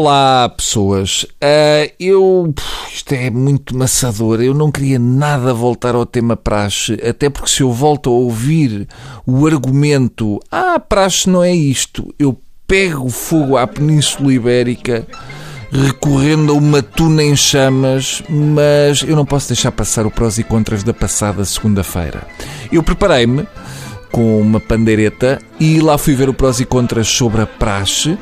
Olá, pessoas. Uh, eu. Isto é muito maçador. Eu não queria nada voltar ao tema praxe, até porque se eu volto a ouvir o argumento ah, praxe não é isto, eu pego fogo à Península Ibérica recorrendo a uma tuna em chamas, mas eu não posso deixar passar o prós e contras da passada segunda-feira. Eu preparei-me com uma pandeireta e lá fui ver o prós e contras sobre a praxe.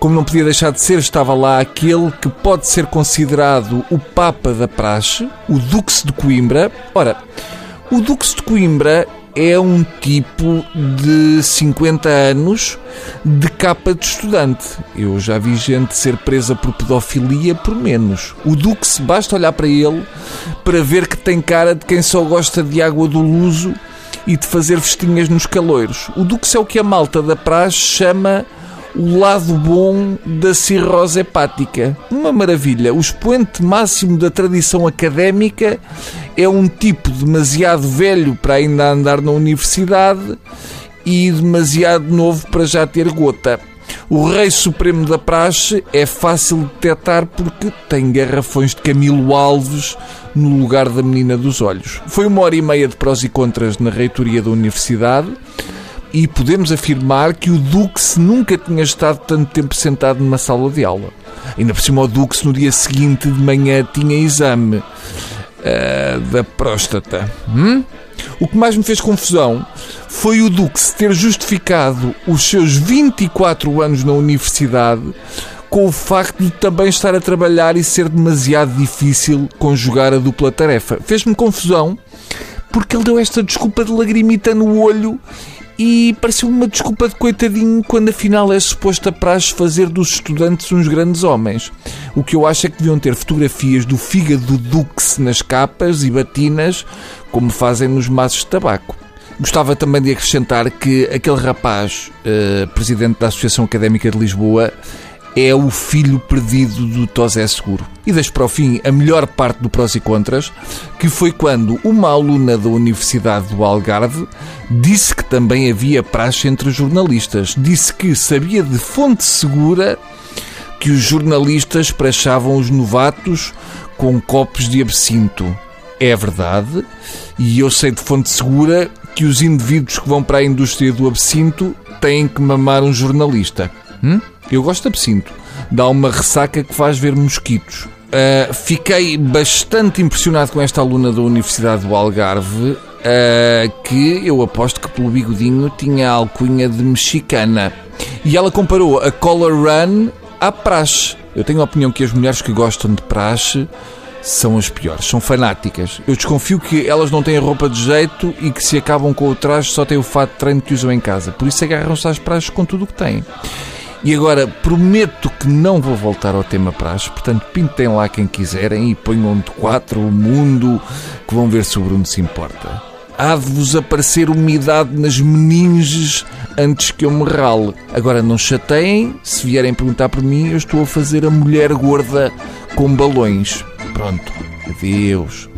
Como não podia deixar de ser, estava lá aquele que pode ser considerado o Papa da Praxe, o Duque de Coimbra. Ora, o Duque de Coimbra é um tipo de 50 anos de capa de estudante. Eu já vi gente ser presa por pedofilia por menos. O Duque basta olhar para ele para ver que tem cara de quem só gosta de água do luso e de fazer festinhas nos caloiros. O Duque é o que a malta da praxe chama o lado bom da cirrose hepática. Uma maravilha. O expoente máximo da tradição académica é um tipo demasiado velho para ainda andar na universidade e demasiado novo para já ter gota. O Rei Supremo da Praxe é fácil de detectar porque tem garrafões de Camilo Alves no lugar da menina dos olhos. Foi uma hora e meia de prós e contras na reitoria da universidade e podemos afirmar que o Dux nunca tinha estado tanto tempo sentado numa sala de aula. Ainda por cima, o Dux no dia seguinte de manhã tinha exame uh, da próstata. Hum? O que mais me fez confusão foi o Dux ter justificado os seus 24 anos na universidade com o facto de também estar a trabalhar e ser demasiado difícil conjugar a dupla tarefa. Fez-me confusão porque ele deu esta desculpa de lagrimita no olho e pareceu uma desculpa de coitadinho quando afinal é suposta praxe fazer dos estudantes uns grandes homens. O que eu acho é que deviam ter fotografias do fígado Dux nas capas e batinas, como fazem nos maços de tabaco. Gostava também de acrescentar que aquele rapaz, uh, presidente da Associação Académica de Lisboa, é o filho perdido do Tosé Seguro. E deixo para o fim a melhor parte do prós e contras, que foi quando uma aluna da Universidade do Algarve disse que também havia praxe entre jornalistas. Disse que sabia de fonte segura que os jornalistas praxavam os novatos com copos de absinto. É verdade, e eu sei de fonte segura que os indivíduos que vão para a indústria do absinto têm que mamar um jornalista. Hum? Eu gosto de absinto. Dá uma ressaca que faz ver mosquitos. Uh, fiquei bastante impressionado com esta aluna da Universidade do Algarve, uh, que eu aposto que pelo bigodinho tinha a alcunha de mexicana. E ela comparou a Color Run à praxe. Eu tenho a opinião que as mulheres que gostam de praxe são as piores, são fanáticas. Eu desconfio que elas não têm roupa de jeito e que se acabam com o traje só têm o fato de treino que usam em casa. Por isso agarram-se às praxes com tudo o que têm. E agora prometo que não vou voltar ao tema praxe, portanto pintem lá quem quiserem e ponham de quatro o mundo que vão ver se o Bruno se importa. Há de vos aparecer umidade nas meninges antes que eu me rale. Agora não chateiem, se vierem perguntar por mim, eu estou a fazer a mulher gorda com balões. Pronto, adeus.